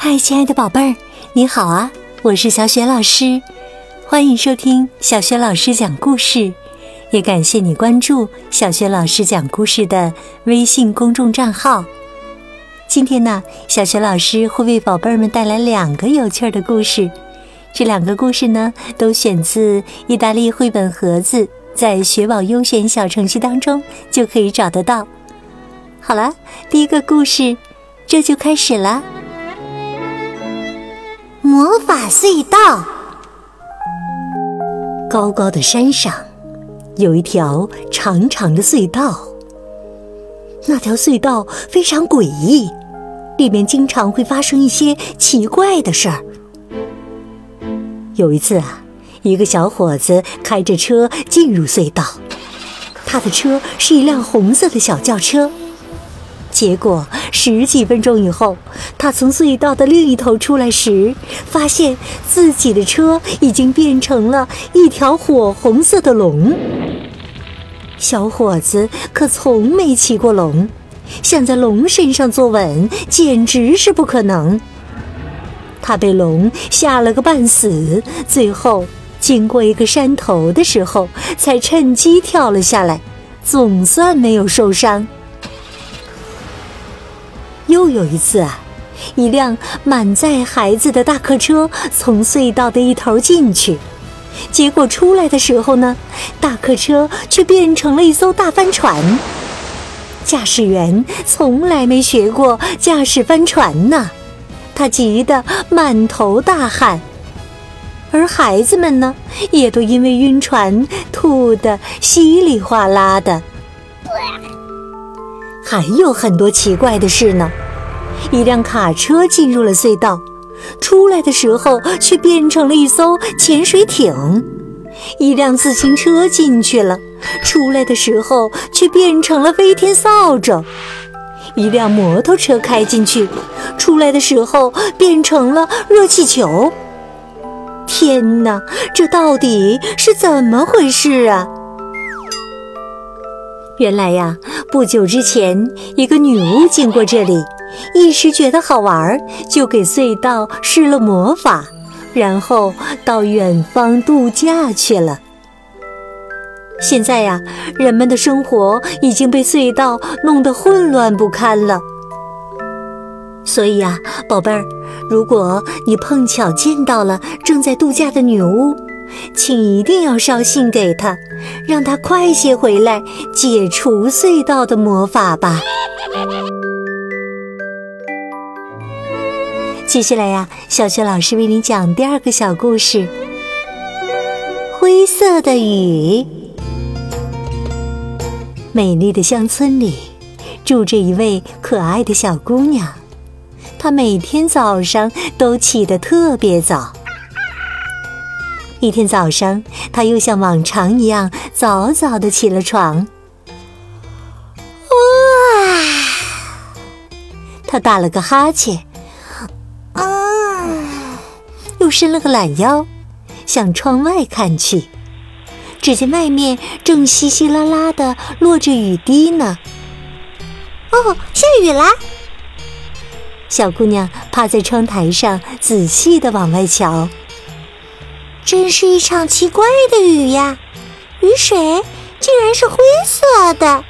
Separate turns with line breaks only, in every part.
嗨，亲爱的宝贝儿，你好啊！我是小雪老师，欢迎收听小雪老师讲故事，也感谢你关注小雪老师讲故事的微信公众账号。今天呢，小雪老师会为宝贝儿们带来两个有趣的故事，这两个故事呢，都选自意大利绘本盒子，在学宝优选小程序当中就可以找得到。好了，第一个故事，这就开始了。
魔法隧道。
高高的山上有一条长长的隧道，那条隧道非常诡异，里面经常会发生一些奇怪的事儿。有一次啊，一个小伙子开着车进入隧道，他的车是一辆红色的小轿车。结果十几分钟以后，他从隧道的另一头出来时，发现自己的车已经变成了一条火红色的龙。小伙子可从没骑过龙，想在龙身上坐稳简直是不可能。他被龙吓了个半死，最后经过一个山头的时候，才趁机跳了下来，总算没有受伤。又有一次啊，一辆满载孩子的大客车从隧道的一头进去，结果出来的时候呢，大客车却变成了一艘大帆船。驾驶员从来没学过驾驶帆船呢，他急得满头大汗，而孩子们呢，也都因为晕船吐得稀里哗啦的。还有很多奇怪的事呢。一辆卡车进入了隧道，出来的时候却变成了一艘潜水艇；一辆自行车进去了，出来的时候却变成了飞天扫帚；一辆摩托车开进去，出来的时候变成了热气球。天哪，这到底是怎么回事啊？原来呀，不久之前，一个女巫经过这里，一时觉得好玩，就给隧道施了魔法，然后到远方度假去了。现在呀，人们的生活已经被隧道弄得混乱不堪了。所以呀，宝贝儿，如果你碰巧见到了正在度假的女巫，请一定要捎信给他，让他快些回来解除隧道的魔法吧。接下来呀，小雪老师为你讲第二个小故事：灰色的雨。美丽的乡村里，住着一位可爱的小姑娘，她每天早上都起得特别早。一天早上，他又像往常一样早早的起了床。哇！他打了个哈欠，啊，又伸了个懒腰，向窗外看去，只见外面正稀稀拉拉的落着雨滴呢。
哦，下雨啦！
小姑娘趴在窗台上，仔细的往外瞧。
真是一场奇怪的雨呀！雨水竟然是灰色的。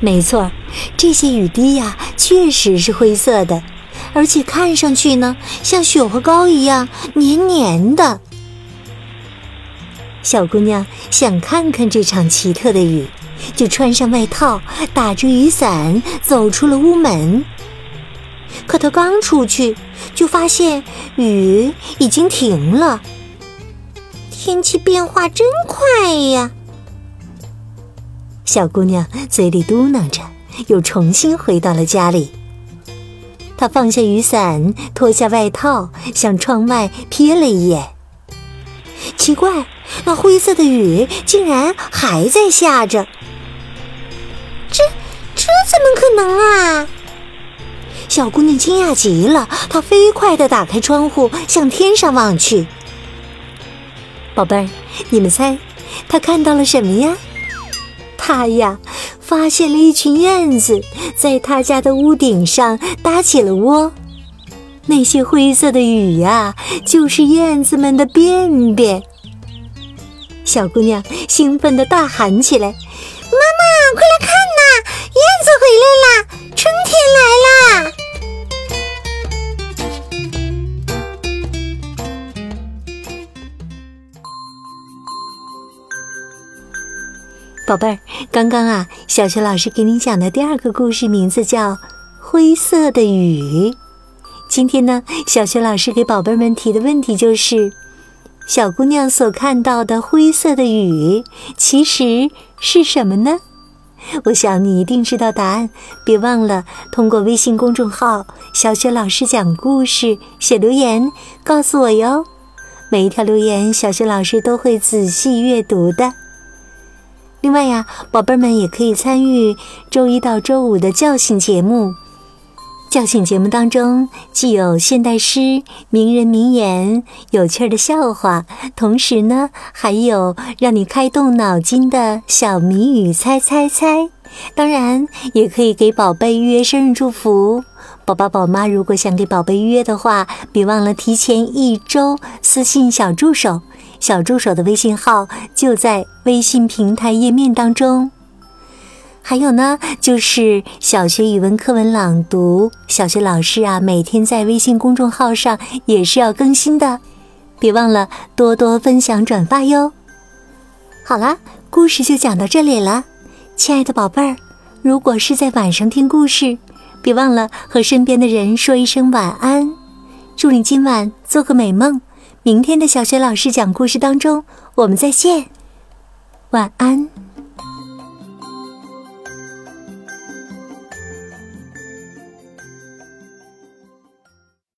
没错，这些雨滴呀，确实是灰色的，而且看上去呢，像雪花膏一样黏黏的。小姑娘想看看这场奇特的雨，就穿上外套，打着雨伞，走出了屋门。可她刚出去，就发现雨已经停了。
天气变化真快呀！
小姑娘嘴里嘟囔着，又重新回到了家里。她放下雨伞，脱下外套，向窗外瞥了一眼。奇怪，那灰色的雨竟然还在下着。
这这怎么可能啊！
小姑娘惊讶极了，她飞快地打开窗户，向天上望去。宝贝儿，你们猜，她看到了什么呀？她呀，发现了一群燕子在她家的屋顶上搭起了窝。那些灰色的雨呀，就是燕子们的便便。小姑娘兴奋地大喊起来：“妈
妈，快来看，燕子回来啦！春天来啦！”
宝贝儿，刚刚啊，小学老师给你讲的第二个故事名字叫《灰色的雨》。今天呢，小学老师给宝贝们提的问题就是：小姑娘所看到的灰色的雨，其实是什么呢？我想你一定知道答案，别忘了通过微信公众号“小雪老师讲故事”写留言告诉我哟。每一条留言，小雪老师都会仔细阅读的。另外呀，宝贝们也可以参与周一到周五的叫醒节目。叫醒节目当中既有现代诗、名人名言、有趣的笑话，同时呢，还有让你开动脑筋的小谜语猜猜猜。当然，也可以给宝贝预约生日祝福。宝宝宝妈如果想给宝贝预约的话，别忘了提前一周私信小助手。小助手的微信号就在微信平台页面当中。还有呢，就是小学语文课文朗读，小学老师啊，每天在微信公众号上也是要更新的，别忘了多多分享转发哟。好啦，故事就讲到这里了，亲爱的宝贝儿，如果是在晚上听故事，别忘了和身边的人说一声晚安，祝你今晚做个美梦。明天的小学老师讲故事当中，我们再见，晚安。